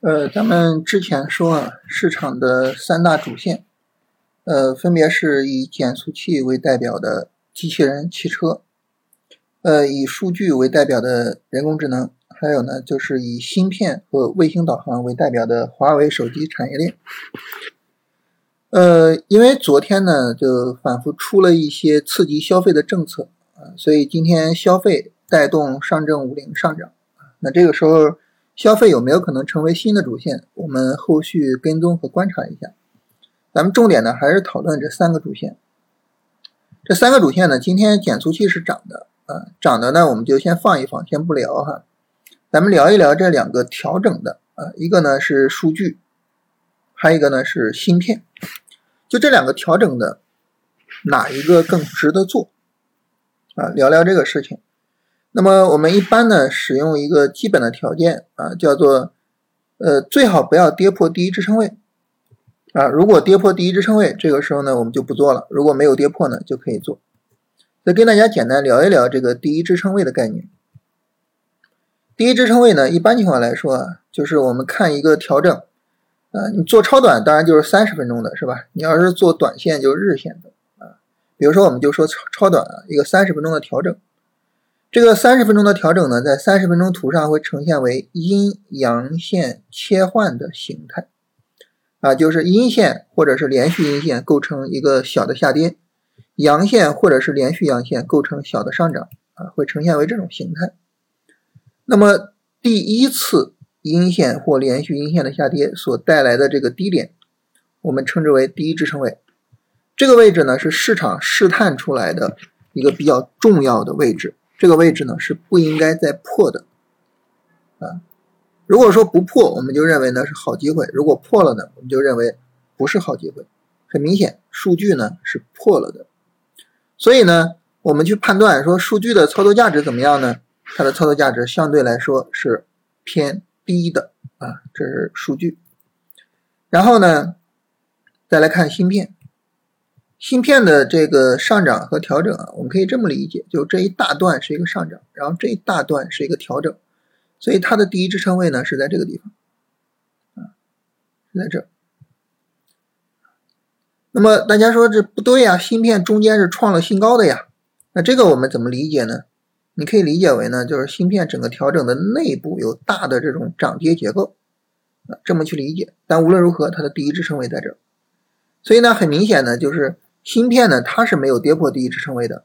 呃，咱们之前说啊，市场的三大主线，呃，分别是以减速器为代表的机器人、汽车，呃，以数据为代表的人工智能，还有呢，就是以芯片和卫星导航为代表的华为手机产业链。呃，因为昨天呢，就反复出了一些刺激消费的政策啊，所以今天消费带动上证五零上涨那这个时候。消费有没有可能成为新的主线？我们后续跟踪和观察一下。咱们重点呢还是讨论这三个主线。这三个主线呢，今天减速器是涨的啊，涨的呢我们就先放一放，先不聊哈。咱们聊一聊这两个调整的啊，一个呢是数据，还有一个呢是芯片。就这两个调整的，哪一个更值得做啊？聊聊这个事情。那么我们一般呢，使用一个基本的条件啊，叫做，呃，最好不要跌破第一支撑位啊。如果跌破第一支撑位，这个时候呢，我们就不做了；如果没有跌破呢，就可以做。再跟大家简单聊一聊这个第一支撑位的概念。第一支撑位呢，一般情况来说啊，就是我们看一个调整啊，你做超短当然就是三十分钟的是吧？你要是做短线就日线的啊。比如说我们就说超超短啊，一个三十分钟的调整。这个三十分钟的调整呢，在三十分钟图上会呈现为阴阳线切换的形态，啊，就是阴线或者是连续阴线构成一个小的下跌，阳线或者是连续阳线构成小的上涨，啊，会呈现为这种形态。那么第一次阴线或连续阴线的下跌所带来的这个低点，我们称之为第一支撑位。这个位置呢，是市场试探出来的一个比较重要的位置。这个位置呢是不应该再破的，啊，如果说不破，我们就认为呢是好机会；如果破了呢，我们就认为不是好机会。很明显，数据呢是破了的，所以呢，我们去判断说数据的操作价值怎么样呢？它的操作价值相对来说是偏低的啊，这是数据。然后呢，再来看芯片。芯片的这个上涨和调整啊，我们可以这么理解，就这一大段是一个上涨，然后这一大段是一个调整，所以它的第一支撑位呢是在这个地方，啊，是在这。那么大家说这不对呀，芯片中间是创了新高的呀，那这个我们怎么理解呢？你可以理解为呢，就是芯片整个调整的内部有大的这种涨跌结构，啊，这么去理解。但无论如何，它的第一支撑位在这儿，所以呢，很明显呢，就是。芯片呢，它是没有跌破第一支撑位的，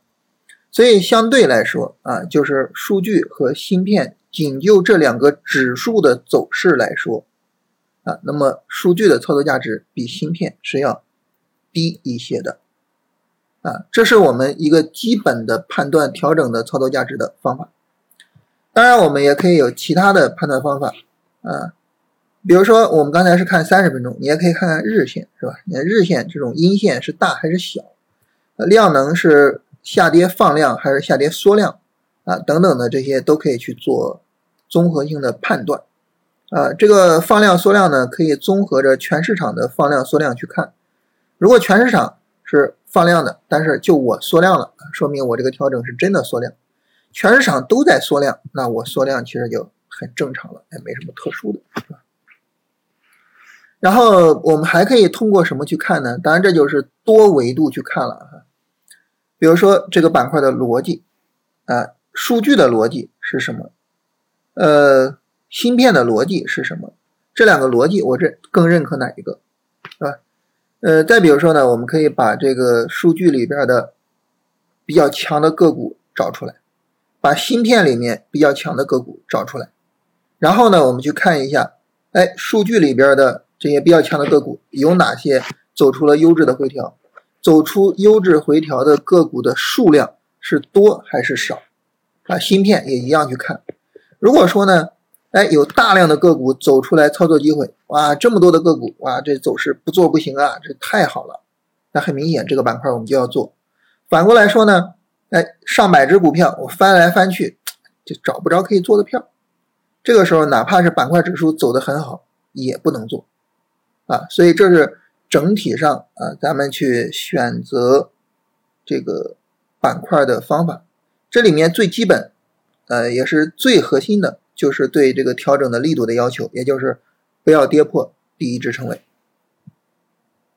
所以相对来说啊，就是数据和芯片，仅就这两个指数的走势来说啊，那么数据的操作价值比芯片是要低一些的啊，这是我们一个基本的判断调整的操作价值的方法。当然，我们也可以有其他的判断方法啊。比如说，我们刚才是看三十分钟，你也可以看看日线，是吧？你看日线这种阴线是大还是小？量能是下跌放量还是下跌缩量？啊，等等的这些都可以去做综合性的判断。啊，这个放量缩量呢，可以综合着全市场的放量缩量去看。如果全市场是放量的，但是就我缩量了，说明我这个调整是真的缩量。全市场都在缩量，那我缩量其实就很正常了，也没什么特殊的，是吧？然后我们还可以通过什么去看呢？当然这就是多维度去看了哈。比如说这个板块的逻辑啊，数据的逻辑是什么？呃，芯片的逻辑是什么？这两个逻辑我这更认可哪一个？是吧？呃，再比如说呢，我们可以把这个数据里边的比较强的个股找出来，把芯片里面比较强的个股找出来，然后呢，我们去看一下，哎，数据里边的。这些比较强的个股有哪些走出了优质的回调？走出优质回调的个股的数量是多还是少？啊，芯片也一样去看。如果说呢，哎，有大量的个股走出来操作机会，哇，这么多的个股，哇，这走势不做不行啊，这太好了。那很明显，这个板块我们就要做。反过来说呢，哎，上百只股票我翻来翻去就找不着可以做的票，这个时候哪怕是板块指数走得很好，也不能做。啊，所以这是整体上啊，咱们去选择这个板块的方法。这里面最基本，呃，也是最核心的，就是对这个调整的力度的要求，也就是不要跌破第一支撑位。